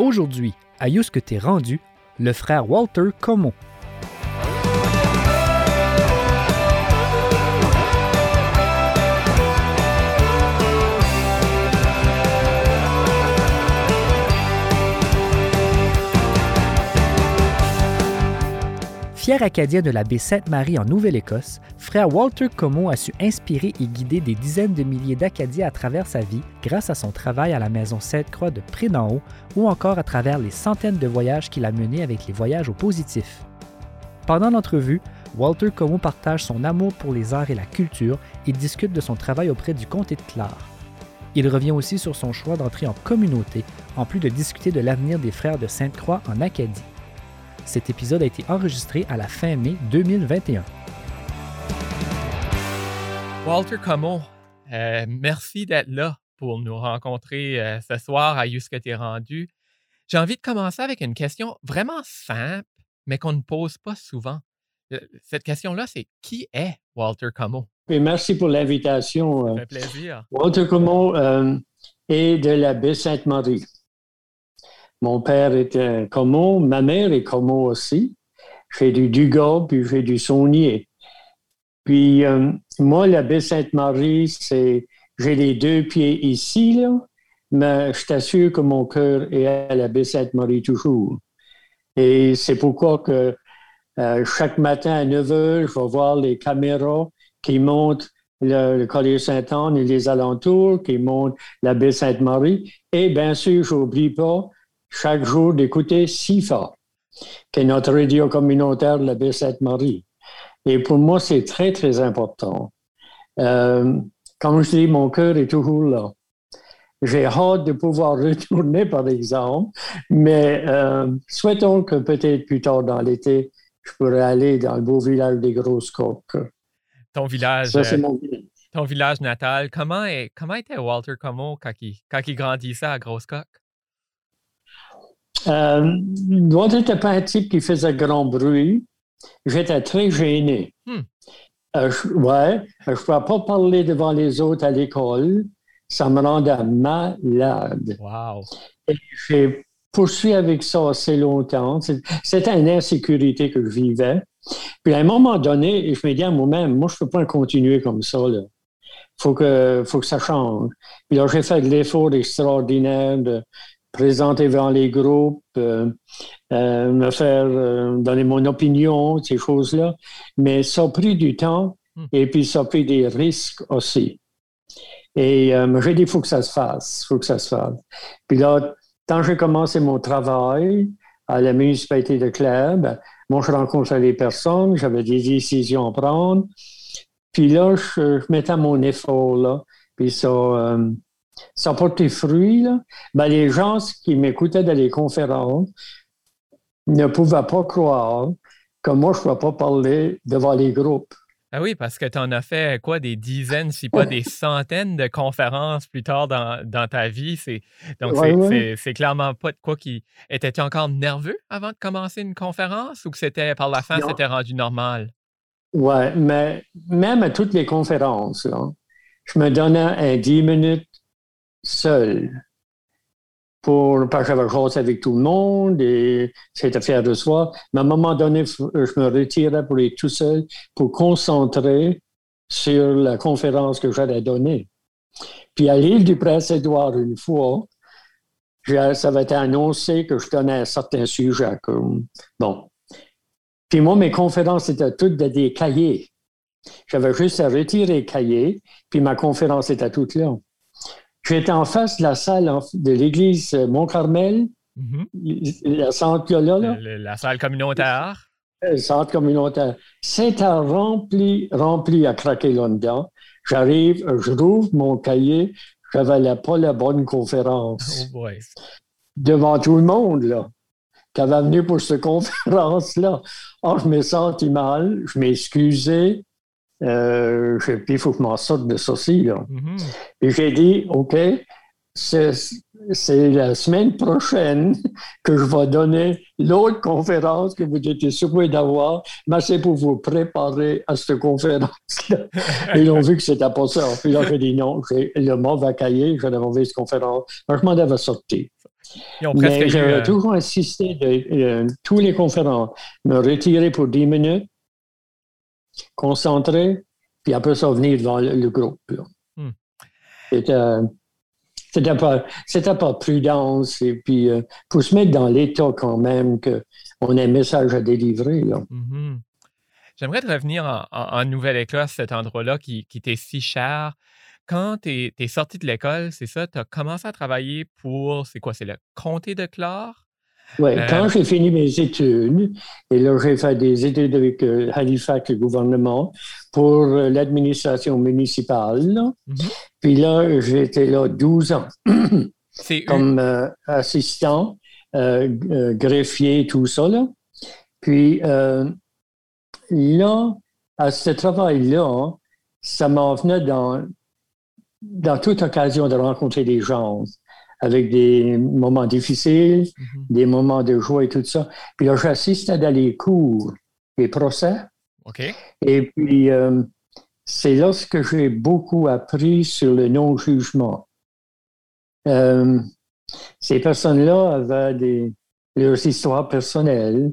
Aujourd'hui, à Yous que t'es rendu, le frère Walter Como. Fier Acadien de la baie Sainte-Marie en Nouvelle-Écosse, frère Walter Como a su inspirer et guider des dizaines de milliers d'Acadiens à travers sa vie grâce à son travail à la maison Sainte-Croix de Pré-d'en-Haut ou encore à travers les centaines de voyages qu'il a menés avec les voyages au positif. Pendant l'entrevue, Walter Como partage son amour pour les arts et la culture et discute de son travail auprès du comté de Clare. Il revient aussi sur son choix d'entrer en communauté, en plus de discuter de l'avenir des frères de Sainte-Croix en Acadie. Cet épisode a été enregistré à la fin mai 2021. Walter Como, euh, merci d'être là pour nous rencontrer euh, ce soir à Jusque t'es rendu. J'ai envie de commencer avec une question vraiment simple, mais qu'on ne pose pas souvent. Euh, cette question-là, c'est qui est Walter Como? merci pour l'invitation. Ça fait plaisir. Walter Como est de la baie Sainte-Marie. Mon père était Como, ma mère est Como aussi. Je fais du Dugas, puis je fais du Saunier. Puis euh, moi, la baie Sainte-Marie, c'est j'ai les deux pieds ici, là, mais je t'assure que mon cœur est à la baie Sainte-Marie toujours. Et c'est pourquoi que euh, chaque matin à 9 h, je vais voir les caméras qui montrent le, le Collège Saint-Anne et les alentours, qui montrent la baie Sainte-Marie. Et bien sûr, je n'oublie pas chaque jour d'écouter SIFA, qui est notre radio communautaire de la baie Sainte-Marie. Et pour moi, c'est très, très important. Euh, comme je dis, mon cœur est toujours là. J'ai hâte de pouvoir retourner, par exemple, mais euh, souhaitons que peut-être plus tard dans l'été, je pourrais aller dans le beau village des Grosses Coques. Ton village, Ça, c'est euh, mon village. ton village natal, comment, est, comment était Walter Como quand il, quand il grandissait à Grosse-Coque? Euh, Walter n'était pas un type qui faisait grand bruit. J'étais très gêné. Hmm. Euh, je, ouais, je ne pouvais pas parler devant les autres à l'école. Ça me rendait malade. Wow! Et j'ai poursuivi avec ça assez longtemps. C'était une insécurité que je vivais. Puis à un moment donné, je me dis à moi-même, moi, je ne peux pas continuer comme ça. Il faut que, faut que ça change. Puis là, j'ai fait de l'effort extraordinaire de présenter devant les groupes, euh, euh, me faire euh, donner mon opinion, ces choses-là. Mais ça a pris du temps Hmm. et puis ça a pris des risques aussi. Et j'ai dit, il faut que ça se fasse, il faut que ça se fasse. Puis là, quand j'ai commencé mon travail à la municipalité de Clare, ben, moi, je rencontrais les personnes, j'avais des décisions à prendre. Puis là, je, je mettais mon effort, là. Puis ça, ça porté fruit, là. Ben, les gens qui m'écoutaient dans les conférences ne pouvaient pas croire que moi, je ne pouvais pas parler devant les groupes. Ah oui, parce que tu en as fait quoi, des dizaines, si pas des centaines de conférences plus tard dans, dans ta vie. C'est, donc, Ouais, c'est, ouais. clairement pas de quoi qui. Étais-tu encore nerveux avant de commencer une conférence ou que c'était par la fin, c'était rendu normal? Ouais, mais même à toutes les conférences, là, je me donnais un 10 minutes seul pour, parce que j'avais jasé avec tout le monde et c'était fier de soi. Mais à un moment donné, je me retirais pour être tout seul, pour concentrer sur la conférence que j'allais donner. Puis à l'île du Prince-Édouard, une fois, ça avait été annoncé que je donnais un certain sujet. Bon. Puis moi, mes conférences étaient toutes de des cahiers. J'avais juste à retirer les cahiers, puis ma conférence était toute là. J'étais en face de la salle de l'église Mont-Carmel, Mhm. la centre qu'il y a là, là, Le- la salle communautaire. le centre communautaire. C'était rempli, rempli à craquer là-dedans. J'arrive, je rouvre mon cahier, j'avais pas la bonne conférence Oh devant tout le monde, là, qui avait venu pour cette conférence-là. Oh, je me sentis mal, je m'excusais. Euh, puis il faut que je m'en sorte de ceci, là. Et j'ai dit, OK, c'est la semaine prochaine que je vais donner l'autre conférence que vous étiez supposé d'avoir, mais c'est pour vous préparer à cette conférence-là. Ils ont vu que c'était pas ça. Puis là, j'ai dit non, le mauvais cahier, j'ai la mauvaise conférence. Alors, je m'en avais sorti. Mais j'ai toujours insisté de tous les conférences, me retirer pour 10 minutes, concentrer, puis après ça venir devant le, groupe. Hmm. C'était pas, pas prudence et puis pour se mettre dans l'état quand même qu'on a un message à délivrer. Mm-hmm. J'aimerais te revenir en, Nouvelle-Écosse, cet endroit-là qui, qui t'est si cher. Quand tu es, sorti de l'école, c'est ça, tu as commencé à travailler pour, c'est quoi, c'est le comté de Clare? Oui, euh, quand j'ai fini mes études, et là j'ai fait des études avec euh, Halifax, le gouvernement, pour euh, l'administration municipale. Mmh Puis là, j'étais là 12 ans comme assistant, greffier, tout ça. Là. Puis là, à ce travail-là, ça m'en venait dans, dans toute occasion de rencontrer des gens avec des moments difficiles, mm-hmm. des moments de joie et tout ça. Puis là, j'assistais dans les cours, les procès. Et puis, euh, c'est là que j'ai beaucoup appris sur le non-jugement. Euh, ces personnes-là avaient des, leurs histoires personnelles,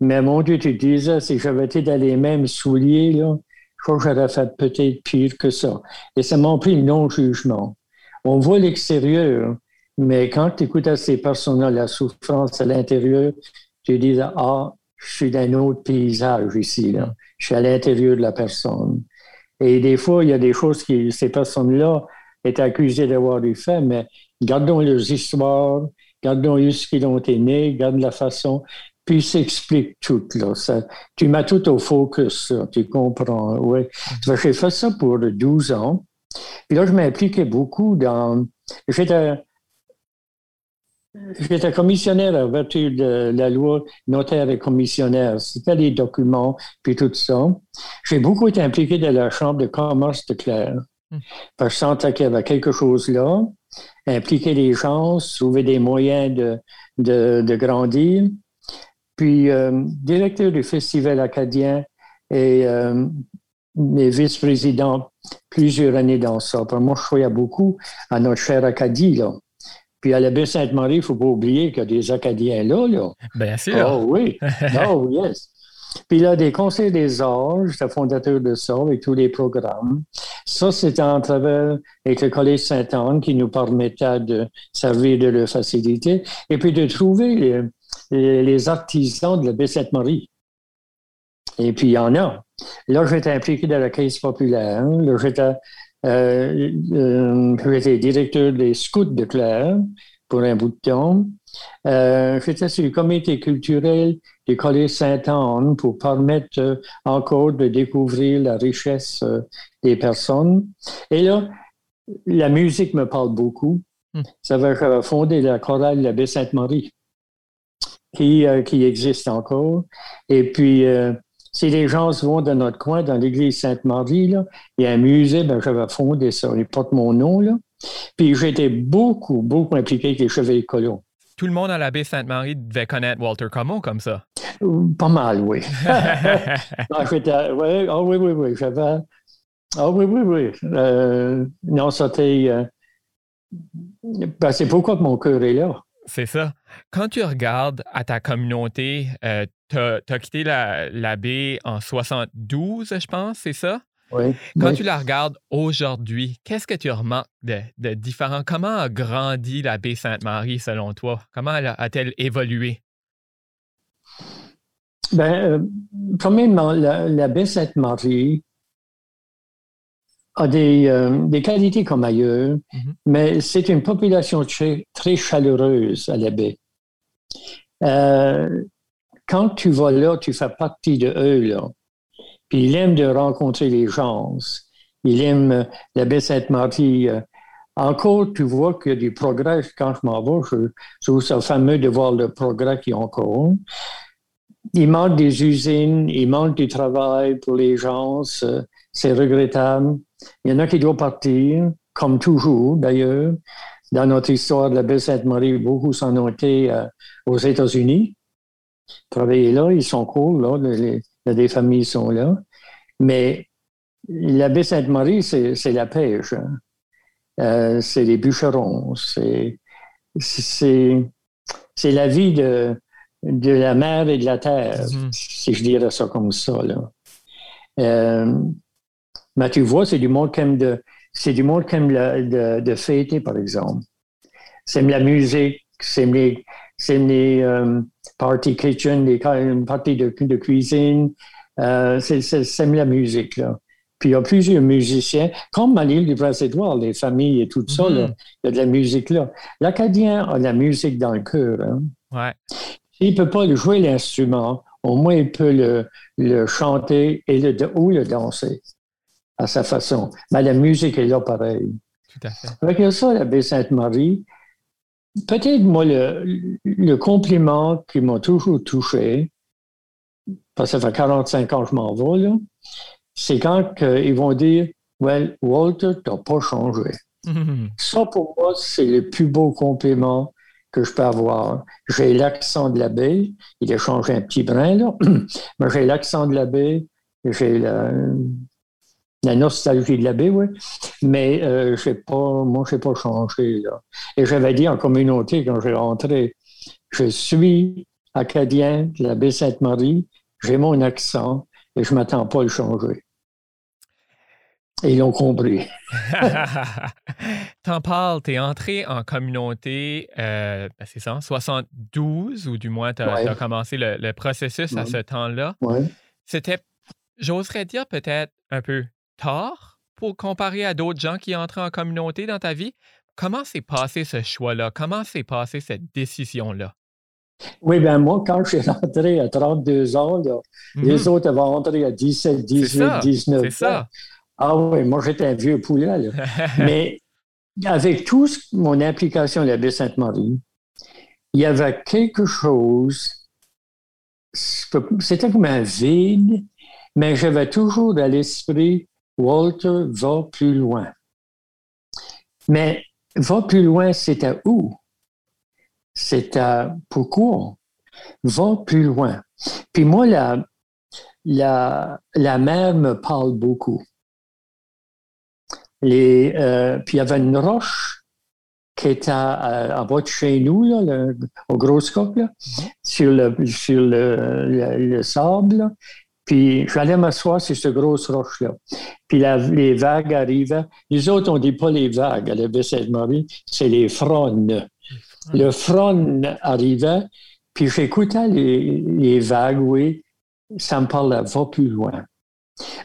mais mon Dieu, tu disais, si j'avais été dans les mêmes souliers, là, je crois que j'aurais fait peut-être pire que ça. Et ça m'a pris le non-jugement. On voit l'extérieur, mais quand tu écoutes à ces personnes-là, la souffrance à l'intérieur, tu dis, ah, je suis dans un autre paysage ici, là. Je suis à l'intérieur de la personne. Et des fois, il y a des choses qui, ces personnes-là étaient accusées d'avoir eu fait, mais gardons leurs histoires, gardons ce qu'ils ont aimé, gardons la façon puis s'explique tout. Là. Tu mets tout au focus, tu comprends. Oui. J'ai fait ça pour 12 ans. Puis là, je m'impliquais beaucoup dans. J'étais. J'étais commissionnaire à vertu de la loi notaire et commissionnaire. C'était les documents, puis tout ça. J'ai beaucoup été impliqué dans la Chambre de commerce de Claire. Hmm. Parce que je sentais qu'il y avait quelque chose là. Impliquer les gens, trouver des moyens de, de, de grandir puis euh, directeur du Festival acadien et euh, vice-président plusieurs années dans ça. Pour moi, je croyais beaucoup à notre cher Acadie, là. Puis à la baie Sainte-Marie, il ne faut pas oublier qu'il y a des Acadiens là, là. Bien sûr. Oh oui. Oh yes. Puis là, des conseils des arts, j'étais fondateur de ça avec tous les programmes. Ça, c'était en travers avec le Collège Sainte-Anne qui nous permettait de servir de leur facilité et puis de trouver les, les artisans de la baie Sainte-Marie. Et puis, il y en a. Là, j'étais impliqué dans la caisse populaire. Là, j'étais, euh, euh, directeur des scouts de Claire pour un bout de temps. Euh, j'étais sur le comité culturel du Collège Sainte-Anne pour permettre encore de découvrir la richesse des personnes. Et là, la musique me parle beaucoup. Hmm. Ça va fonder la chorale de la baie Sainte-Marie qui, euh, qui existe encore. Et puis, euh, si les gens se vont dans notre coin, dans l'église Sainte-Marie, il y a un musée, ben, j'avais fondé ça. Il porte mon nom. Là. Puis j'étais beaucoup, beaucoup impliqué avec les chevaliers colons. Tout le monde à l'abbé Sainte-Marie devait connaître Walter Como comme ça. Pas mal, oui. ah, ouais, oh, oui, oui, oui. J'avais. Ah oui, oui, oui. Euh, non, c'était. Ben, c'est pourquoi mon cœur est là. C'est ça. Quand tu regardes à ta communauté, euh, tu as, quitté la, baie en 72, je pense, c'est ça? Oui. Quand tu la regardes aujourd'hui, qu'est-ce que tu remarques de, différent? Comment a grandi la baie Sainte-Marie selon toi? Comment a-t-elle évolué? Bien, euh, premièrement, la baie Sainte-Marie a des, euh, des qualités comme ailleurs, mm-hmm. mais c'est une population très, très, chaleureuse à la baie. Euh, quand tu vas là, tu fais partie de eux, là. Puis il aime de rencontrer les gens. Il aime la baie Sainte-Marie. Encore, tu vois qu'il y a du progrès. Quand je m'en vais, je, trouve ça fameux de voir le progrès qu'il y a encore. Il manque des usines, il manque du travail pour les gens. C'est regrettable. Il y en a qui doivent partir, comme toujours d'ailleurs. Dans notre histoire de la baie Sainte-Marie, beaucoup s'en ont été euh, aux États-Unis. Travailler là, ils sont cool, là, les, des familles sont là. Mais la baie Sainte-Marie, c'est la pêche. Hein. Euh, c'est les bûcherons, c'est la vie de, de la mer et de la terre, Mhm. si je dirais ça comme ça. Là. Euh, mais tu vois, c'est du monde qui aime de, c'est du monde qui aime la- de, de fêter, par exemple. C'est la musique, c'est les, c'est les euh, party kitchen, les ca- parties de, de cuisine. Euh, c'est la musique, là. Puis il y a plusieurs musiciens, comme à l'île du Prince-Édouard, les familles et tout ça, Mhm. là, il y a de la musique là. L'Acadien a de la musique dans le cœur. Hein. Ouais. S'il ne peut pas jouer l'instrument, au moins il peut le, le chanter et le, ou le danser à sa façon. Mais la musique est là pareil. Tout à fait. Avec ça, la baie Sainte-Marie, peut-être moi, le, le compliment qui m'a toujours touché, parce que ça fait 45 ans que je m'en vais, là, c'est quand ils vont dire Well, Walter, tu n'as pas changé. Mhm. Ça, pour moi, c'est le plus beau compliment que je peux avoir. J'ai l'accent de la baie. Il a changé un petit brin, là. Mais j'ai l'accent de la baie. J'ai la, la nostalgie de la baie, oui. Mais euh, j'ai pas, moi, je n'ai pas changé, là. Et j'avais dit en communauté, quand j'ai rentré, je suis acadien de la baie Sainte-Marie. J'ai mon accent et je ne m'attends pas à le changer. Et ils l'ont compris. T'en parles, t'es entré en communauté, euh, ben, c'est ça, en 72, ou du moins t'as Ouais. as commencé le, le processus à ce temps-là. Ouais. C'était, j'oserais dire peut-être un peu tard pour comparer à d'autres gens qui entrent en communauté dans ta vie? Comment s'est passé ce choix-là? Comment s'est passée cette décision-là? Oui, ben moi, quand je suis rentré à 32 ans, là, les autres avaient rentré à 17, 18, ça, 19 C'est ans. ça. Ah oui, moi, j'étais un vieux poulet. Là. Mais avec toute mon implication à la baie Sainte-Marie, il y avait quelque chose, c'était comme un vide, mais j'avais toujours à l'esprit, Walter va plus loin. Mais va plus loin, c'était où? C'était pourquoi? Va plus loin. Puis moi, la, la, la mer me parle beaucoup. Les, euh, puis il y avait une roche qui était à- en bas de chez nous, là, au Gros Scope, là, sur, le, sur le, le- le sable. Puis j'allais m'asseoir sur cette grosse roche-là. Puis les vagues arrivaient. Les autres, on ne dit pas les vagues à la baie Sainte-Marie, c'est les fronnes. Le frône arrivait, puis j'écoutais les, vagues, oui. Ça me parlait, va plus loin.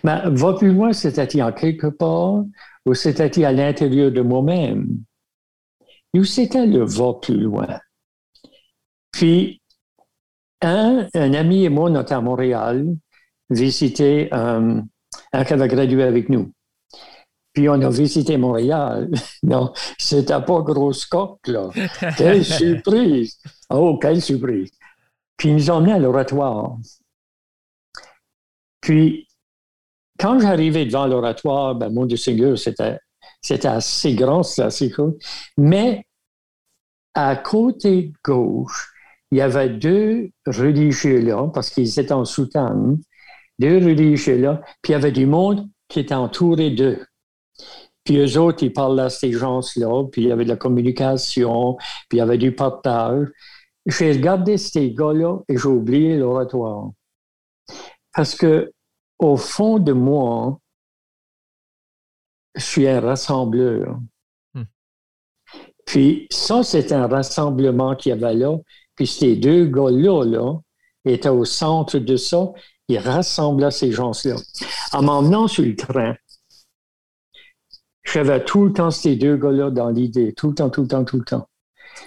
Mais va plus loin, c'était-il en quelque part ou c'était-il à l'intérieur de moi-même? Où c'était le va plus loin? Puis, un, un ami et moi, on était à Montréal, visiter euh, un qui avait gradué avec nous. Puis on a visité Montréal. Non, c'était pas gros scope, là. Quelle surprise! Oh, quelle surprise! Puis ils nous ont emmenés à l'oratoire. Puis, quand j'arrivais devant l'oratoire, ben, mon Dieu Seigneur, c'était, c'était assez grand, c'était assez cool. Mais à côté gauche, il y avait deux religieux là, parce qu'ils étaient en soutane, deux religieux là, puis il y avait du monde qui était entouré d'eux. Puis eux autres, ils parlaient à ces gens-là, puis il y avait de la communication, puis il y avait du partage. J'ai regardé ces gars-là et j'ai oublié l'oratoire. Parce que, au fond de moi, je suis un rassembleur. Hmm. Puis ça, c'est un rassemblement qu'il y avait là. Puis ces deux gars-là là, étaient au centre de ça. Ils rassemblaient ces gens-là. En m'emmenant sur le train, j'avais tout le temps ces deux gars-là dans l'idée, tout le temps, tout le temps, tout le temps.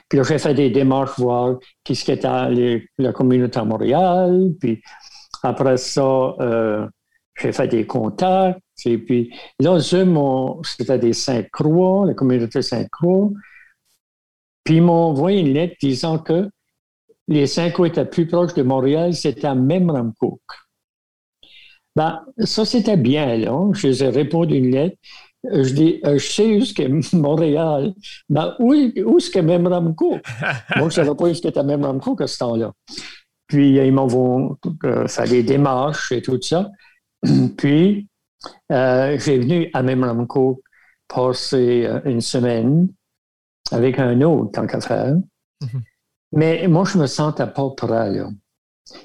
Puis là, j'ai fait des démarches voir qu'est-ce qu'était la communauté à Montréal. Puis après ça, euh, j'ai fait des contacts. Et puis là, eux, c'était des Sainte-Croix, la communauté Sainte-Croix. Puis ils m'ont envoyé une lettre disant que les Sainte-Croix étaient plus proches de Montréal, c'était à Memramcook. Ben, ça, c'était bien, là. Je les ai répondu une lettre. Euh, Je dis, euh, je sais où est Montréal. Ben, où, où est-ce que Memramcook? Moi, je ne savais pas où était Memramcook à ce temps-là. Puis, ils m'ont euh, fait des démarches et tout ça. Puis, euh, j'ai venu à Memramcook passer euh, une semaine. avec un autre, tant qu'à faire. Mais moi, je me sens à pas près, là.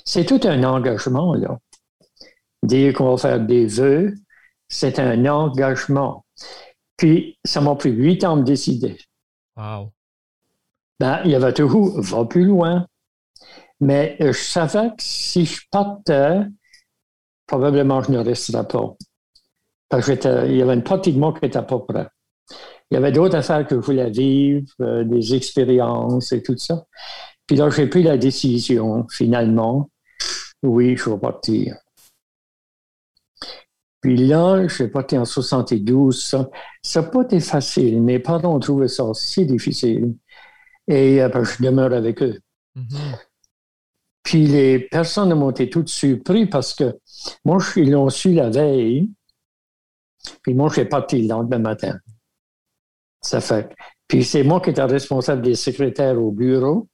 C'est tout un engagement, là. Dire qu'on va faire des vœux, c'est un engagement. Puis, ça m'a pris huit ans de décider. Wow. Ben, il y avait tout, va plus loin. Mais je savais que si je partais, probablement je ne resterais pas. Parce qu'il y avait une partie de moi qui n'était pas prêt. Il y avait d'autres affaires que je voulais vivre, euh, des expériences et tout ça. Puis là, j'ai pris la décision, finalement, oui, je vais partir. Puis là, je suis parti en 72. Ça n'a pas été facile. Mes parents ont trouvé ça si difficile. Et après, je demeure avec eux. Mm-hmm. Puis les personnes m'ont été toutes surprises parce que moi, ils l'ont su la veille. Puis moi, je suis parti le lendemain matin. Ça fait. Puis c'est moi qui étais responsable des secrétaires au bureau.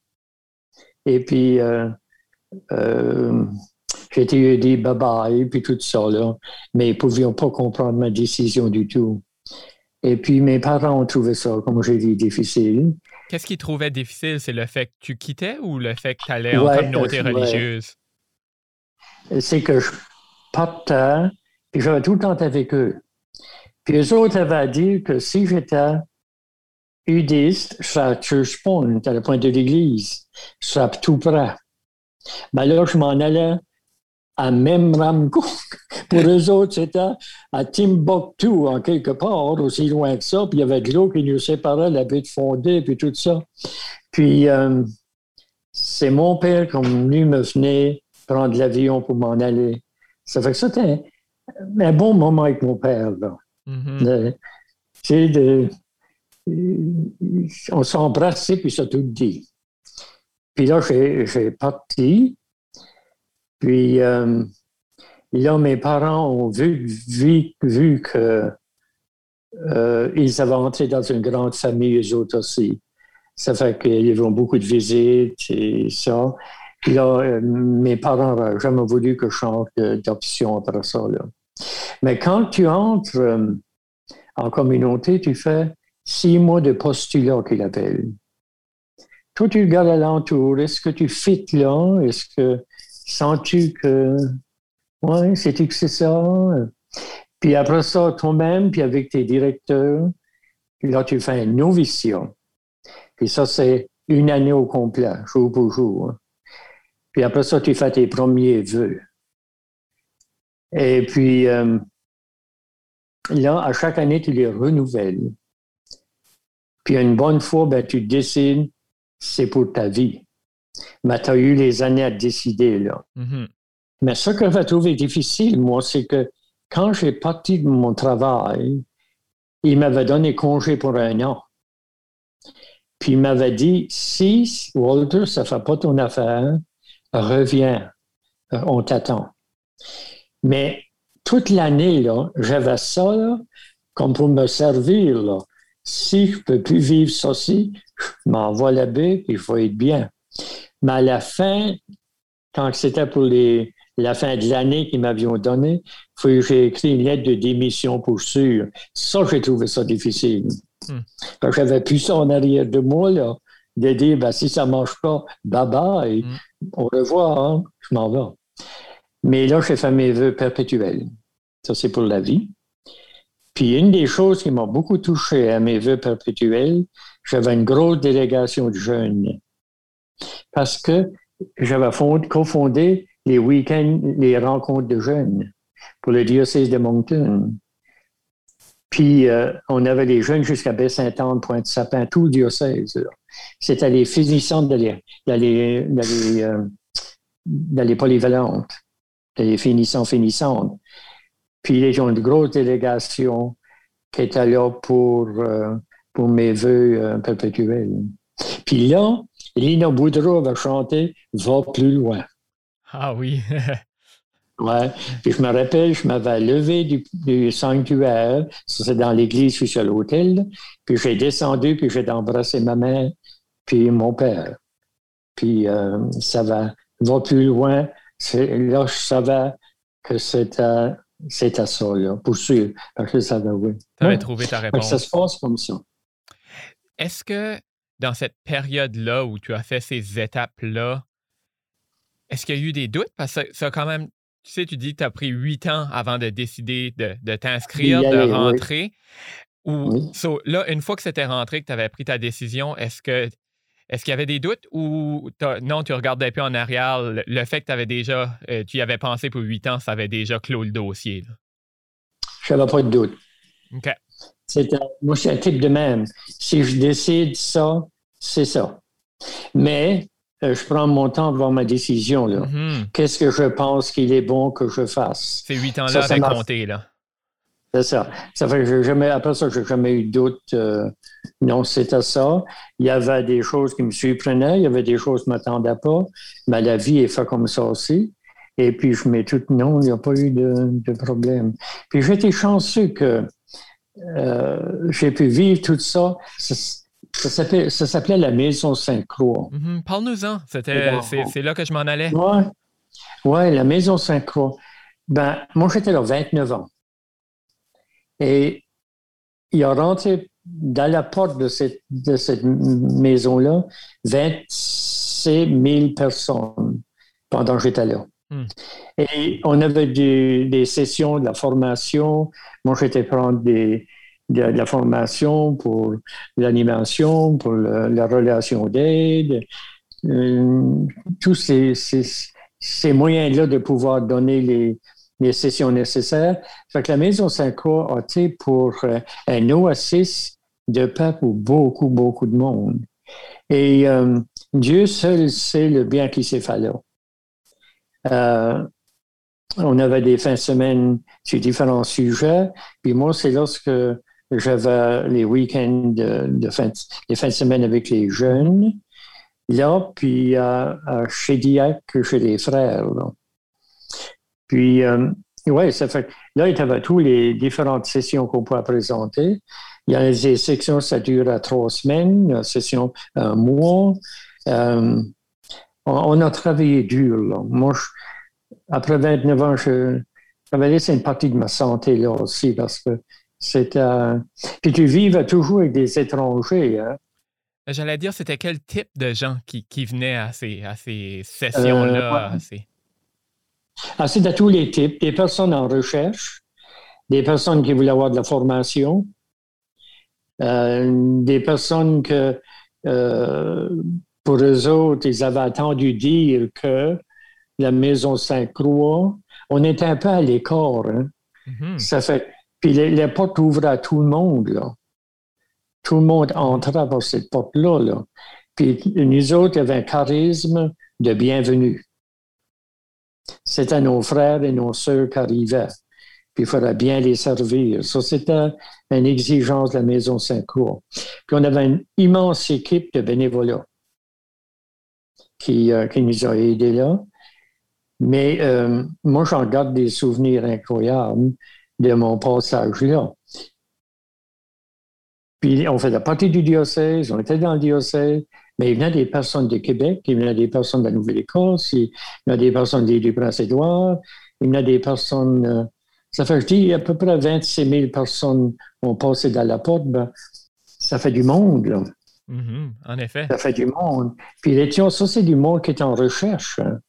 Et puis, euh, euh, j'ai été dit bye-bye, puis tout ça, là. Mais ils ne pouvaient pas comprendre ma décision du tout. Et puis, mes parents ont trouvé ça, comme j'ai dit, difficile. Qu'est-ce qu'ils trouvaient difficile? C'est le fait que tu quittais ou le fait que tu allais en communauté religieuse? C'est que je partais, puis j'avais tout le temps avec eux. Puis eux autres avaient dit que si j'étais udiste, je serais à Church Point, à la pointe de l'église. Je serais tout près. Mais là, je m'en allais à Memramcook. Pour eux autres, c'était à Timbuktu, en quelque part, aussi loin que ça. Puis il y avait de l'eau qui nous séparait, la baie de Fondé, puis tout ça. Puis euh, c'est mon père qui venu me venir prendre l'avion pour m'en aller. Ça fait que c'était un, bon moment avec mon père. Là. Mm-hmm. de, on s'est embrassé, puis ça tout dit. Puis là, j'ai parti. Puis euh, là, mes parents ont vu, vu, vu que euh, ils avaient entré dans une grande famille, eux autres aussi. Ça fait qu'ils ont beaucoup de visites et ça. Là, euh, mes parents n'ont jamais voulu que je change d'option après ça. Mais quand tu entres en communauté, tu fais six mois de postulat qu'il appelle. Toi, tu regardes alentour. Est-ce que tu fites là? Est-ce que Sens-tu que, ouais, c'est que c'est ça? Puis après ça, toi-même, puis avec tes directeurs, puis là, tu fais une noviciat. Puis ça, c'est une année au complet, jour pour jour. Puis après ça, tu fais tes premiers vœux. Et puis, euh, là, à chaque année, tu les renouvelles. Puis une bonne fois, ben, tu décides, c'est pour ta vie. Mais tu as eu les années à décider, là. Mm-hmm. Mais ce que j'ai trouvé difficile, moi, c'est que quand j'ai parti de mon travail, il m'avait donné congé pour un an. Puis il m'avait dit, si Walter, ça ne fait pas ton affaire, reviens, euh, on t'attend. Mais toute l'année, là, j'avais ça, là, comme pour me servir, là. Si je ne peux plus vivre ceci, je m'envoie la baie et je vais être bien. Mais à la fin, quand c'était pour la fin de l'année qu'ils m'avaient donné, j'ai écrit une lettre de démission pour sûr. Ça, j'ai trouvé ça difficile. Parce que j'avais plus ça en arrière de moi, là, de dire, ben, si ça ne marche pas, bye bye, au revoir, hein, je m'en vais. Mais là, j'ai fait mes vœux perpétuels. Ça, c'est pour la vie. Puis une des choses qui m'a beaucoup touché à mes vœux perpétuels, j'avais une grosse délégation de jeunes parce que j'avais cofondé les week-ends, les rencontres de jeunes pour le diocèse de Moncton. Puis, euh, on avait les jeunes jusqu'à Baie-Saint-Anne, Pointe-Sapin, tout le diocèse. C'était les finissants d'aller d'aller d'aller polyvalentes, les finissants, finissantes. Puis, les gens de grosse délégation qui étaient là pour, euh, pour mes voeux euh, perpétuels. Puis là, Lina Boudreau va chanter Va plus loin. Ah oui. ouais. Puis je me rappelle, je m'avais levé du, sanctuaire, c'est dans l'église, je suis à l'hôtel, puis j'ai descendu, puis j'ai embrassé ma mère, puis mon père. Puis euh, ça va, va plus loin. Là, je savais que c'était c'était ça, là, pour sûr. Parce que ça va, oui. Tu avais trouvé ta réponse. Ça se passe comme ça. Est-ce que dans cette période-là où tu as fait ces étapes-là, est-ce qu'il y a eu des doutes? Parce que ça, quand même, tu sais, tu dis que tu as pris huit ans avant de décider de, t'inscrire, de rentrer. Ou, là, une fois que c'était rentré, que tu avais pris ta décision, est-ce que est-ce qu'il y avait des doutes ou non, tu regardais plus en arrière, le, fait que tu avais déjà, euh, tu y avais pensé pour huit ans, ça avait déjà clos le dossier? Je n'avais pas de doute. OK. Moi, je suis un type de même. Si je décide ça, c'est ça. Mais euh, je prends mon temps voir ma décision. Mm-hmm. Qu'est-ce que je pense qu'il est bon que je fasse? Ces huit ans-là avaient compté, là. C'est ça. ça fait jamais, après ça, je n'ai jamais eu de doute. Euh, non, c'était ça. Il y avait des choses qui me surprenaient, il y avait des choses qui ne m'attendaient pas, mais la vie est faite comme ça aussi. Et puis, je mets tout, non, il n'y a pas eu de, problème. Puis, j'étais chanceux que j'ai pu vivre tout ça. Ça, s'appelait la Maison Saint-Croix. Mm-hmm. Parle-nous-en. c'est, là que je m'en allais. Oui, ouais, la Maison Saint-Croix. Ben, moi, j'étais là 29 ans. Et il a rentré dans la porte de cette, de cette maison-là 26 000 personnes pendant que j'étais là. Hmm. Et on avait des sessions de la formation. Moi, j'étais prendre de, la formation pour l'animation, pour la relation d'aide, euh, tous ces, moyens-là de pouvoir donner les, sessions nécessaires. Fait la Maison Saint-Croix a été pour euh, un oasis de paix pour beaucoup, beaucoup de monde. Et euh, Dieu seul sait le bien qui s'est fait là. Euh, on avait des fins de semaine sur différents sujets. Puis moi, c'est lorsque j'avais les week-ends de, fin, les fins de semaine avec les jeunes. Là, puis à, chez Diac, chez les frères. Puis, euh, ouais, ça fait. Là, il y avait toutes les différentes sessions qu'on peut présenter. Il y a des sections, ça dure à trois semaines, une session un mois. Euh, on, a travaillé dur. Là. Moi, après 29 ans, je, j'avais laissé une partie de ma santé là aussi parce que c'était. puis tu vives toujours avec des étrangers. Hein? J'allais dire, c'était quel type de gens qui, qui venaient à ces, à ces sessions-là? Euh, ah, c'est de tous les types, des personnes en recherche, des personnes qui voulaient avoir de la formation, euh, des personnes que, euh, pour eux autres, ils avaient attendu dire que la Maison Sainte-Croix, on était un peu à l'écart. Hein? Mm-hmm. Ça fait, puis les, portes ouvraient à tout le monde. Là. Tout le monde entrait par cette porte-là. Là. Puis nous autres, il y avait un charisme de bienvenue. C'était nos frères et nos sœurs qui arrivaient. Puis il fallait bien les servir. Ça, c'était une exigence de la Maison Saint-Croix. Puis on avait une immense équipe de bénévolats qui, euh, qui nous a aidés là. Mais euh, moi, j'en garde des souvenirs incroyables de mon passage là. Puis on faisait partie du diocèse, on était dans le diocèse, mais il a des personnes de Québec, il a des personnes de la Nouvelle-Écosse, il a des personnes du Prince-Édouard, il a des personnes. Euh, ça fait, je dis, à peu près 26 000 personnes ont passé dans la porte. Ben, ça fait du monde, là. Mm-hmm, en effet. Ça fait du monde. Puis ça, c'est du monde qui est en recherche. Hein.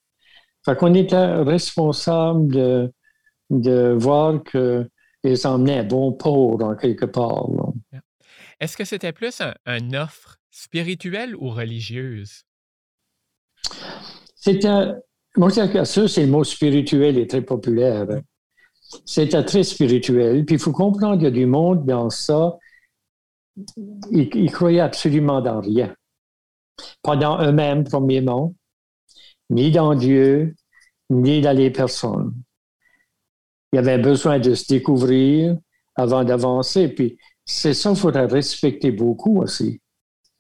Fait qu'on était responsable de, de voir qu'ils emmenaient bon port, en quelque part. Est-ce que c'était plus un offre spirituelle ou religieuse? C'était, moi, ça, c'est le mot spirituel est très populaire. Hein. C'était très spirituel. Puis il faut comprendre qu'il y a du monde dans ça. Ils, ils croyaient absolument dans rien. Pas dans eux-mêmes, premièrement, ni dans Dieu, ni dans les personnes. Il y avait besoin de se découvrir avant d'avancer. Puis c'est ça qu'il faudrait respecter beaucoup aussi.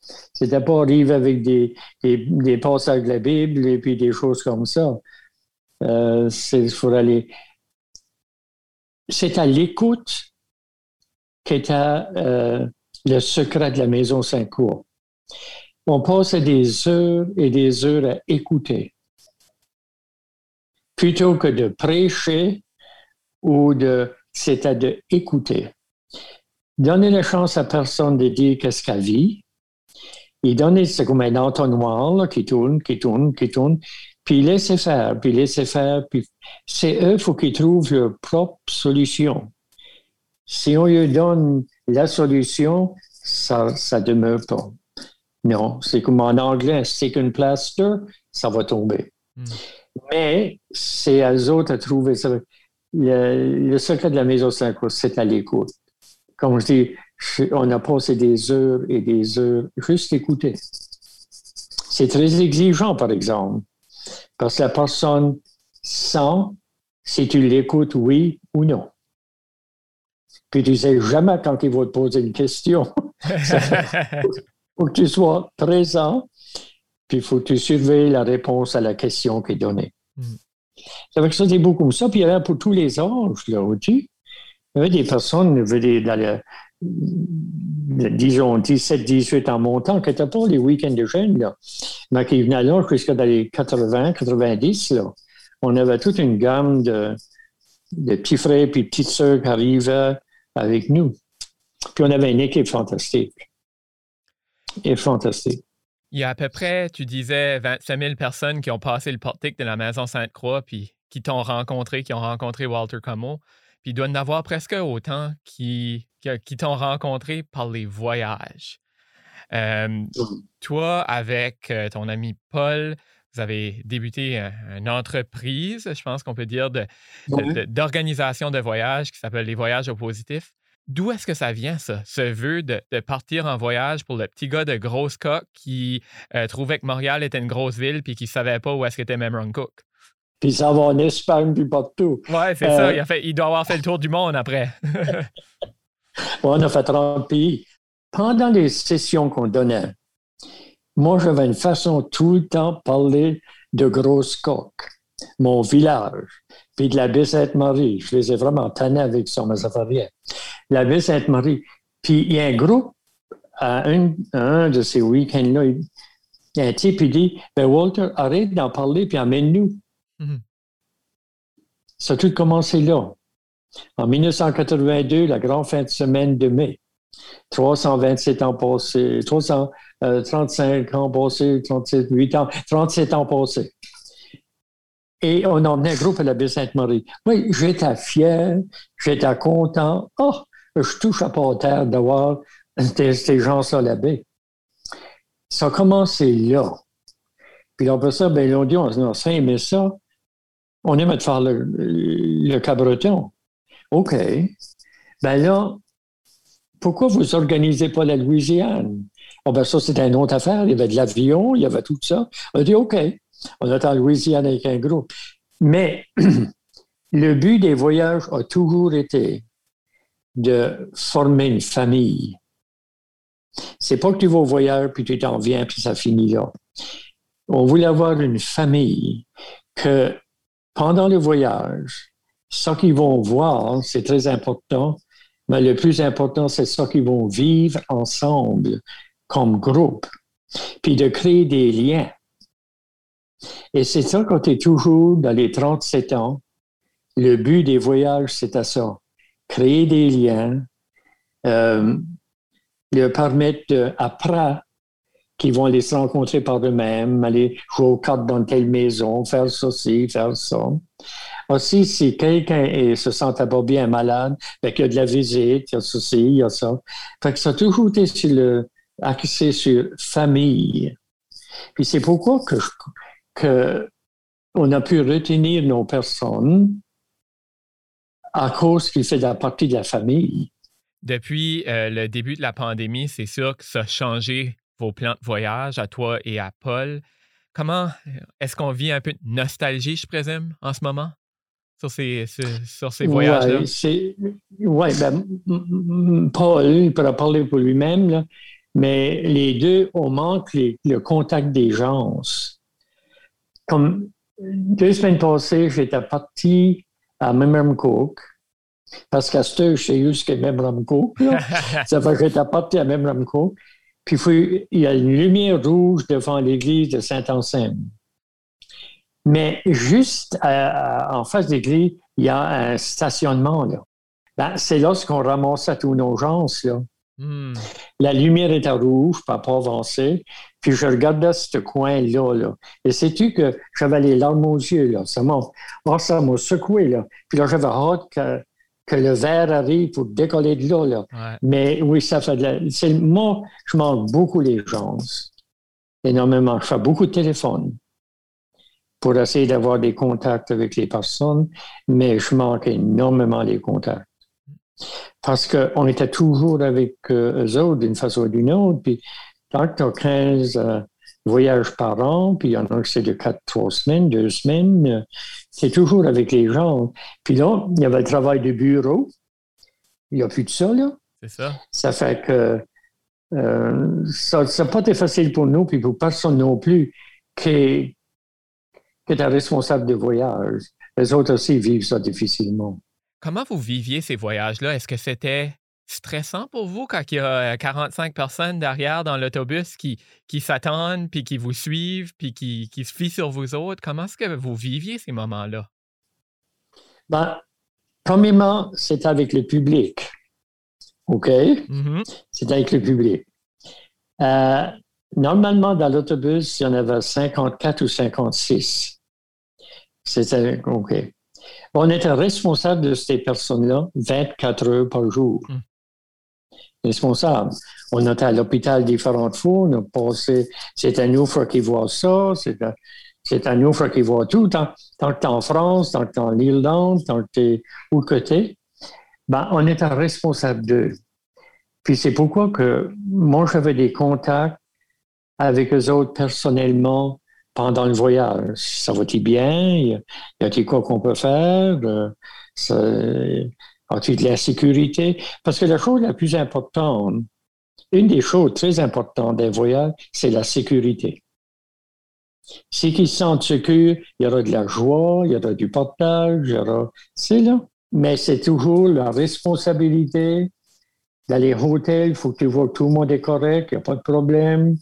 C'était pas arriver avec des, des, passages de la Bible et puis des choses comme ça. Euh, c'est aller. C'est à l'écoute qu'est euh, le secret de la maison Saint-Cour. On passe des heures et des heures à écouter. Plutôt que de prêcher ou de. À de écouter. Donner la chance à personne de dire qu'est-ce qu'elle vit il donne, c'est comme un entonnoir qui tourne, qui tourne, qui tourne, puis il laisse faire, puis il laisse faire, puis c'est eux, il faut qu'ils trouvent leur propre solution. Si on lui donne la solution, ça ne demeure pas. Non, c'est comme en anglais, stick and plaster, ça va tomber. Hmm. Mais c'est à eux autres à trouver ça. Le, secret de la maison synchro, c'est à l'écoute. Comme je dis, on a passé des heures et des heures juste écouter. C'est très exigeant, par exemple, parce que la personne sent si tu l'écoutes oui ou non. Puis tu sais jamais quand il va te poser une question. Il faut que tu sois présent, puis il faut que tu surveilles la réponse à la question qui est donnée. Mm. Ça veut que ça, c'est beaucoup comme ça. Puis il y avait pour tous les âges, là, aussi. Il y avait des personnes, dans disons, 17, 18 en montant, qui n'étaient pas les week-ends de jeunes, là, mais qui venaient là jusqu'à les 80, 90, là. On avait toute une gamme de, de petits frères et petites sœurs qui arrivaient avec nous. Puis on avait une équipe fantastique. Et fantastique. Il y a à peu près, tu disais, 25 000 personnes qui ont passé le portique de la Maison Sainte-Croix, puis qui t'ont rencontré, qui ont rencontré Walter Como. Puis il doit y en avoir presque autant qui, qui, t'ont rencontré par les voyages. Mmh. Toi, avec euh, ton ami Paul, vous avez débuté une entreprise, je pense qu'on peut dire, d'organisation de, de, voyages qui s'appelle les voyages au positif. D'où est-ce que ça vient, ça, ce vœu de, partir en voyage pour le petit gars de grosse coque qui euh, trouvait que Montréal était une grosse ville puis qui ne savait pas où est-ce qu'était Memron Cook? Puis ça va en Espagne puis partout. Oui, c'est ça. Euh, il, il, doit avoir fait le tour du monde après. on a fait 30 pays. Pendant les sessions qu'on donnait, moi, j'avais une façon tout le temps de parler de grosse coque, mon village, puis de la baie Sainte-Marie. Je les ai vraiment tannés avec ça, mais ça fait rien. La baie Sainte-Marie. Puis il y a un groupe, à un, de ces week-ends-là, il y a un type qui dit ben Walter, arrête d'en parler puis amène-nous. Mm-hmm. Ça a tout commencé là. En 1982, la grande fin de semaine de mai. 327 ans passés, 335 ans passés, 37, 8 ans, 37 ans passés. Et on emmenait un groupe à la baie Sainte-Marie. Oui, j'étais fier, j'étais content. Oh, je touche à pas terre d'avoir ces gens-là à la baie. Ça a commencé là. Puis après ça, ben, ils ont dit, on, on aimé ça. On aimait faire le, le cabreton. OK. Ben là, pourquoi vous organisez pas la Louisiane? Oh ben ça, c'est une autre affaire. Il y avait de l'avion, il y avait tout ça. On a dit, OK, on est en Louisiane avec un groupe. Mais le but des voyages a toujours été de former une famille. C'est pas que tu vas au voyage, puis tu t'en viens, puis ça finit là. On voulait avoir une famille que pendant le voyage, ce qu'ils vont voir, c'est très important, mais le plus important, c'est ce qu'ils vont vivre ensemble comme groupe, puis de créer des liens. Et c'est ça quand tu es toujours dans les 37 ans, le but des voyages, c'est à ça. Créer des liens, euh, leur permettre après qu'ils vont aller se rencontrer par eux-mêmes, aller jouer aux cartes dans telle maison, faire ceci, faire ça. Aussi, si quelqu'un se sent pas bien malade, ben, il y a de la visite, il y a ceci, il y a ça. Fait que ça a toujours été sur le, axé sur famille. Puis c'est pourquoi que, que on a pu retenir nos personnes à cause qu'il fait partie de la famille. Depuis euh, le début de la pandémie, c'est sûr que ça a changé vos plans de voyage à toi et à Paul. Comment est-ce qu'on vit un peu de nostalgie, je présume, en ce moment? Sur ces, sur ces voyages-là? Oui, ben, Paul, il pourra parler pour lui-même, mais les deux, on manque le contact des gens. Comme deux semaines passées, j'étais parti à Memram Cook, parce qu'à ce je sais juste que Memram Cook. ça fait que j'étais parti à Memram Cook. Puis il y a une lumière rouge devant l'église de Saint-Anselme. Mais juste en face de l'église, il y a un stationnement. Là. Ben, c'est là qu'on ramasse tous nos gens. Là. Hmm. La lumière était rouge, pas pas avancer. Puis je regardais ce coin-là. Là. Et sais-tu que j'avais les larmes aux yeux. Là? Ça m'a oh, ça m'a secoué. Là. Puis là, j'avais hâte que, que le verre arrive pour décoller de là. là. Ouais. Mais oui, ça fait de la... c'est- Moi, je manque beaucoup les gens. Énormément. Je fais beaucoup de téléphone pour essayer d'avoir des contacts avec les personnes, mais je manque énormément les contacts. Parce qu'on était toujours avec euh, eux autres d'une façon ou d'une autre. Puis tant que tu as 15 euh, voyages par an, puis il y en a que c'est de 4, 3 semaines, 2 semaines, euh, c'est toujours avec les gens. Puis là, il y avait le travail de bureau. Il n'y a plus de ça, là. C'est ça. Ça fait que euh, ça n'a pas été facile pour nous, puis pour personne non plus, qui qui est un responsable de voyage. Les autres aussi vivent ça difficilement. Comment vous viviez ces voyages-là? Est-ce que c'était stressant pour vous quand il y a euh, 45 personnes derrière dans l'autobus qui, qui s'attendent, puis qui vous suivent, puis qui, qui se fient sur vous autres? Comment est-ce que vous viviez ces moments-là? Ben, premièrement, c'est avec le public. OK? Mhm. C'est avec le public. Euh, normalement, dans l'autobus, il y en avait 54 ou 56. C'était OK. On était responsable de ces personnes-là 24 heures par jour. Mm. Responsable. On était à l'hôpital différentes fois, on a passé, c'est à nous qu'ils voient ça, c'est à, à nous qu'ils voient tout. Tant, tant que tu es en France, tant que tu es en Irlande, tant que tu es où que tu ben, on était responsable d'eux. Puis c'est pourquoi que moi, j'avais des contacts avec eux autres personnellement pendant le voyage. Ça va-t-il bien? Y a-t-il quoi qu'on peut faire? Euh, As-tu de la sécurité? Parce que la chose la plus importante, une des choses très importantes des voyages, c'est la sécurité. Si qu'ils se sentent sécures, il y aura de la joie, il y aura du partage, aura... C'est là. Mais c'est toujours la responsabilité dans les hôtels, il faut que tu vois que tout le monde est correct, il n'y a pas de problème.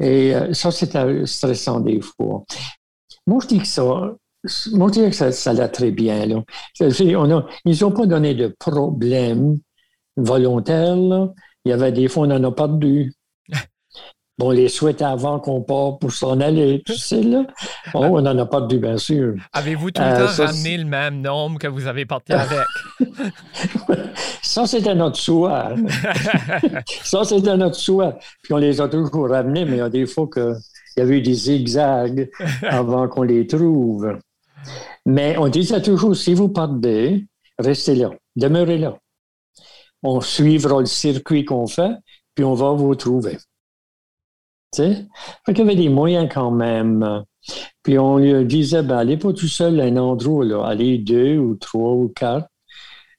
Et euh, ça, c'est euh, stressant des fois. Moi, je dis que ça, moi, je dis que ça, allait très bien. Là. On a- ils n'ont pas donné de problème volontaire. Il y avait des fois, on en a perdu. Bon, on les souhaitait avant qu'on parte pour s'en aller, tu sais, là. Oh, on en a perdu, bien sûr. Avez-vous tout le Euh, temps ça, ramené le même nombre que vous avez porté avec? Ça, c'était notre souhait. Ça, c'était notre souhait. Puis on les a toujours ramenés, mais il y a des fois qu'il y avait eu des zigzags avant qu'on les trouve. Mais on disait toujours, si vous partez, restez là, demeurez là. On suivra le circuit qu'on fait, puis on va vous trouver. Tu sais? Fait qu'il y avait des moyens quand même. Puis on lui disait, ben, allez pas tout seul à un endroit, là. Allez deux ou trois ou quatre.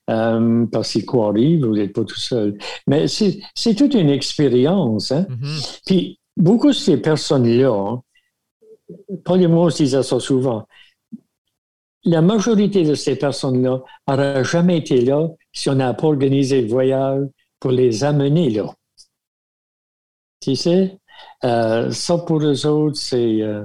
Euh, parce qu'il quoi arrive, vous n'êtes pas tout seul. Mais c'est toute une expérience. Hein? Mhm. Puis beaucoup de ces personnes-là, hein, Paul et moi, on se disait ça souvent, la majorité de ces personnes-là n'auraient jamais été là si on n'a pas organisé le voyage pour les amener là. Tu sais, ça pour eux autres, c'est euh,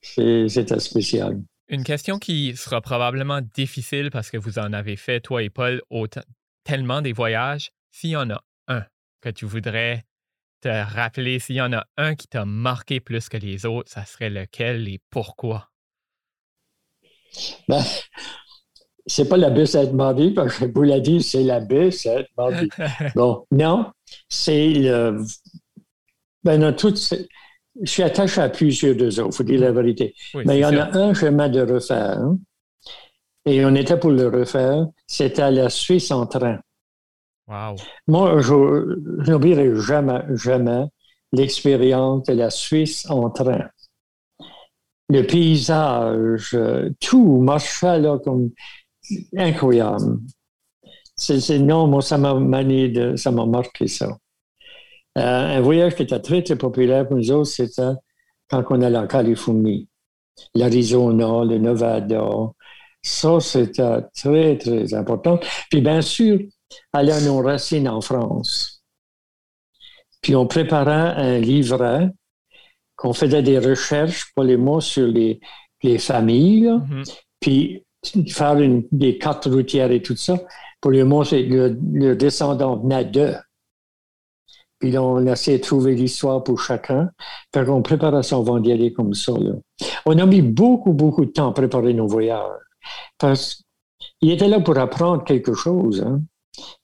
c'est- c'était spécial. Une question qui sera probablement difficile parce que vous en avez fait, toi et Paul, autant- tellement des voyages. S'il y en a un que tu voudrais te rappeler, s'il y en a un qui t'a marqué plus que les autres, ça serait lequel et pourquoi? Ben, c'est pas la baie Sainte-Marie, parce que vous l'a dit, c'est la baie Sainte-Marie. Bon, non, c'est le. Ben, je suis attaché à plusieurs d'eux autres, il faut dire la vérité. Oui, Mais il y en a un chemin de refaire. hein. Et on était pour le refaire. C'était à la Suisse en train. Wow. Moi, je je n'oublierai jamais, jamais l'expérience de la Suisse en train. Le paysage, tout marchait là comme incroyable. C'est, non, moi, ça m'a ça m'a marqué ça. Euh, un voyage qui était très, très populaire pour nous autres, c'était quand on allait en Californie, l'Arizona, le Nevada. Ça, c'était très, très important. Puis, bien sûr, aller à nos racines en France. Puis on préparait un livret qu'on faisait des recherches pour les mots sur les, les familles. Mhm. puis faire une- des cartes routières et tout ça. Pour les mots, le, le descendant venait de. Puis on essaie de trouver l'histoire pour chacun. Fait qu'on préparation avant d'y aller comme ça. On a mis beaucoup, beaucoup de temps à préparer nos voyages. Parce qu'il était là pour apprendre quelque chose. Hein.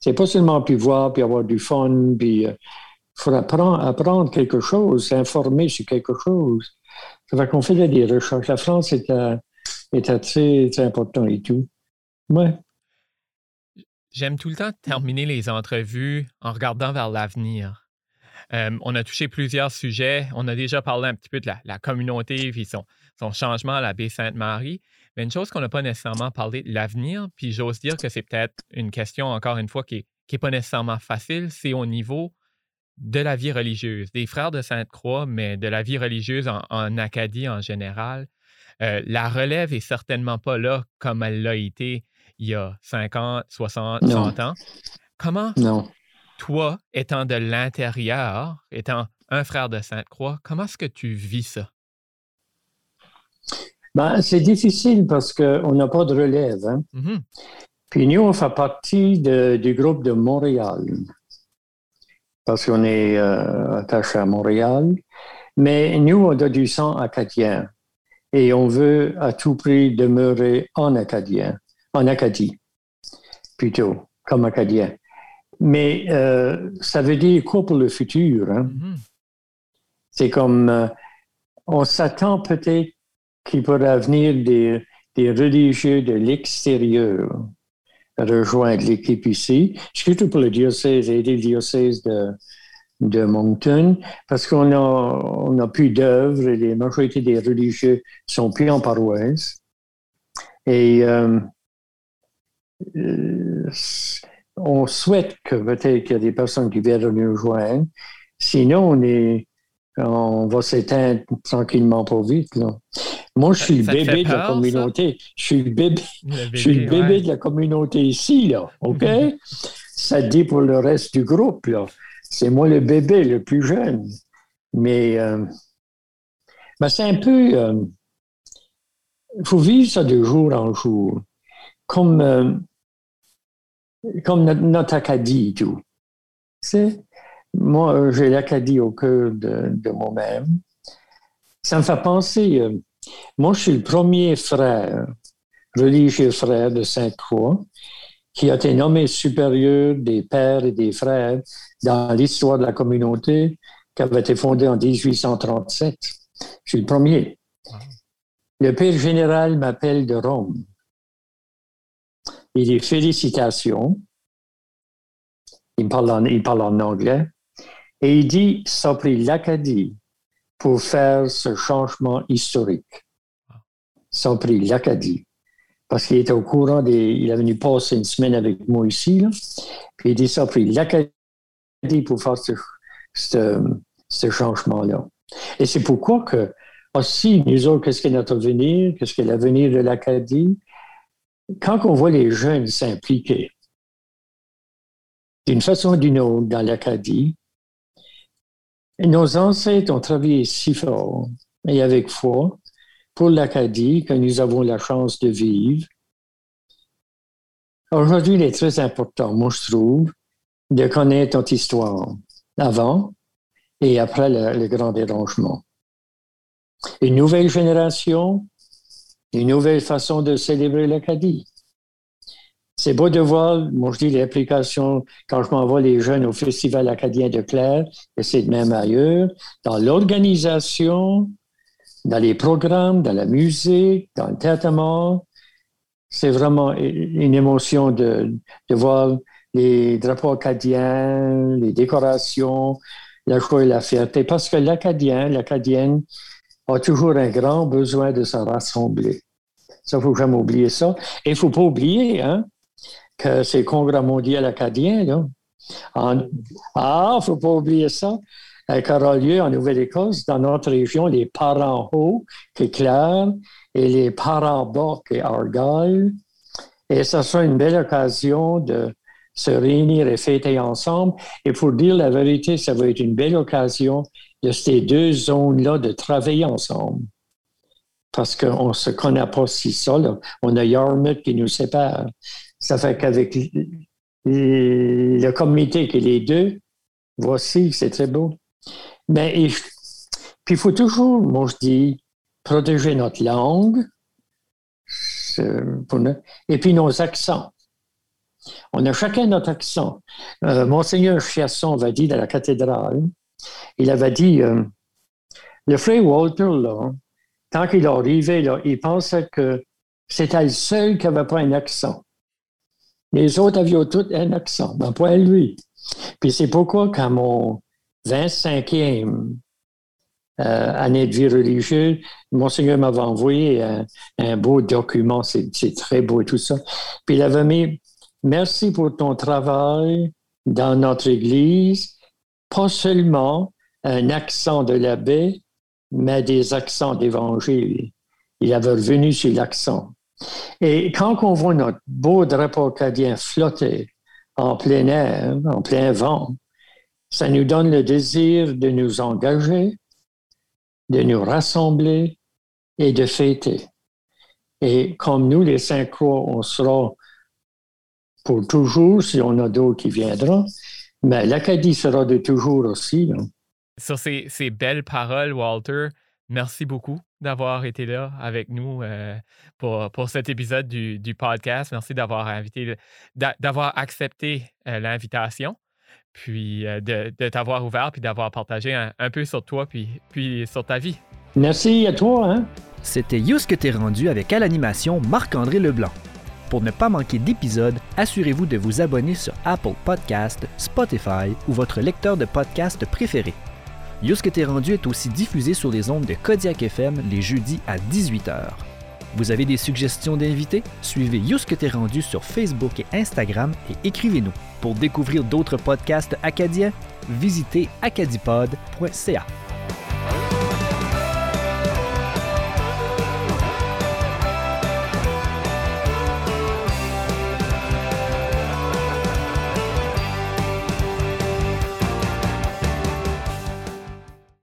C'est pas seulement puis voir, puis avoir du fun, puis il euh, faut apprendre, apprendre quelque chose, s'informer sur quelque chose. Ça fait qu'on fait des recherches. La France est, est très, très important et tout. Ouais. J'aime tout le temps terminer les entrevues en regardant vers l'avenir. Euh, on a touché plusieurs sujets. On a déjà parlé un petit peu de la, communauté et son, son, changement à la baie Sainte-Marie. Mais une chose qu'on n'a pas nécessairement parlé de l'avenir, puis j'ose dire que c'est peut-être une question, encore une fois, qui n'est pas nécessairement facile, c'est au niveau de la vie religieuse, des frères de Sainte-Croix, mais de la vie religieuse en, Acadie en général. Euh, la relève est certainement pas là comme elle l'a été il y a 50, 60, 100 ans. Comment, toi, étant de l'intérieur, étant un frère de Sainte-Croix, comment est-ce que tu vis ça? Ben, c'est difficile parce qu'on n'a pas de relève. Hein? Mm-hmm. Puis nous, on fait partie du groupe de Montréal parce qu'on est euh, attaché à Montréal. Mais nous, on a du sang acadien et on veut à tout prix demeurer en acadien en Acadie, plutôt, comme acadien. Mais euh, ça veut dire quoi pour le futur? Hein? Mm-hmm. C'est comme, euh, on s'attend peut-être qu'il pourra venir des, des religieux de l'extérieur rejoindre l'équipe ici, surtout pour le diocèse et les diocèses de, de Moncton, parce qu'on a, on a plus d'œuvres et la majorité des religieux sont plus en paroisse. Et euh, on souhaite que peut-être qu'il y a des personnes qui viennent nous rejoindre. Sinon, on, est, on va s'éteindre tranquillement pour vite. Moi, je suis le bébé de la communauté. Je suis le bébé, je suis le bébé de la communauté ici, là. OK? ça dit pour le reste du groupe, là. C'est moi le bébé, le plus jeune. Mais euh, ben, c'est un peu. Il euh, faut vivre ça de jour en jour comme, euh, comme notre, Acadie et tout. Moi, j'ai l'Acadie au cœur de, moi-même. Ça me fait penser, euh, moi, je suis le premier frère, religieux frère de Sainte-Croix, qui a été nommé supérieur des pères et des frères dans l'histoire de la communauté qui avait été fondée en 1837. Je suis le premier. Le père général m'appelle de Rome il dit félicitations. Il parle, en, anglais. Et il dit, ça a pris l'Acadie pour faire ce changement historique. Ça a pris l'Acadie. Parce qu'il était au courant des. Il est venu passer une semaine avec moi ici. Là. Puis il dit, ça a pris l'Acadie pour faire ce, changement-là. Et c'est pourquoi que, aussi, nous autres, qu'est-ce qu'est notre avenir? Qu'est-ce qu'est l'avenir de l'Acadie? Quand on voit les jeunes s'impliquer d'une façon ou d'une autre dans l'Acadie, nos ancêtres ont travaillé si fort et avec foi pour l'Acadie que nous avons la chance de vivre. Aujourd'hui, il est très important, moi je trouve, de connaître notre histoire avant et après le, le grand dérangement. Une nouvelle génération une nouvelle façon de célébrer l'Acadie. C'est beau de voir, moi je dis l'implication, quand je m'envoie les jeunes au Festival acadien de Claire, et c'est de même ailleurs, dans l'organisation, dans les programmes, dans la musique, dans le traitement. C'est vraiment une émotion de, de voir les drapeaux acadiens, les décorations, la joie et la fierté, parce que l'Acadien, l'Acadienne, a toujours un grand besoin de se rassembler. Ça, il ne faut jamais oublier ça. Et il ne faut pas oublier hein, que c'est le Congrès mondial acadien. Ah, il ne faut pas oublier ça. Euh, qui aura lieu en Nouvelle-Écosse, dans notre région, les parents hauts, qui est Claire, et les parents bas, qui est Argyle. Et ça sera une belle occasion de se réunir et fêter ensemble. Et pour dire la vérité, ça va être une belle occasion de ces deux zones-là de travailler ensemble parce qu'on ne se connaît pas si ça. On a Yarmouth qui nous sépare. Ça fait qu'avec le comité qui est les deux, voici, c'est très beau. Mais il faut toujours, moi je dis, protéger notre langue et puis nos accents. On a chacun notre accent. Euh, Monseigneur Chiasson va dire à la cathédrale, il avait dit, euh, le frère Walter, là, tant qu'il arrivait, il pensait que c'était le seul qui n'avait pas un accent. Les autres avaient tous un accent, mais pas lui. Puis c'est pourquoi, quand mon 25e euh, année de vie religieuse, Monseigneur m'avait envoyé un, beau document, c'est très beau et tout ça. Puis il avait mis Merci pour ton travail dans notre Église, pas seulement un accent de l'abbé, mais des accents d'évangile. Il avait revenu sur l'accent. Et quand on voit notre beau drapeau acadien flotter en plein air, en plein vent, ça nous donne le désir de nous engager, de nous rassembler et de fêter. Et comme nous, les Saint-Croix, on sera pour toujours si on a d'autres qui viendront, mais l'Acadie sera de toujours aussi. Sur ces, belles paroles, Walter, merci beaucoup d'avoir été là avec nous euh, pour, pour cet épisode du, podcast. Merci d'avoir invité, d'avoir accepté euh, l'invitation puis euh, de, t'avoir ouvert, puis d'avoir partagé un, peu sur toi, puis, puis sur ta vie. Merci à toi. Hein? C'était Yous que t'es rendu avec à l'animation Marc-André Leblanc. Pour ne pas manquer d'épisodes, assurez-vous de vous abonner sur Apple Podcast, Spotify ou votre lecteur de podcast préféré. Yous que t'es rendu est aussi diffusé sur les ondes de Kodiak FM les jeudis à 18h. Vous avez des suggestions d'invités? Suivez Yous que t'es rendu sur Facebook et Instagram et écrivez-nous. Pour découvrir d'autres podcasts acadiens, visitez acadipod.ca.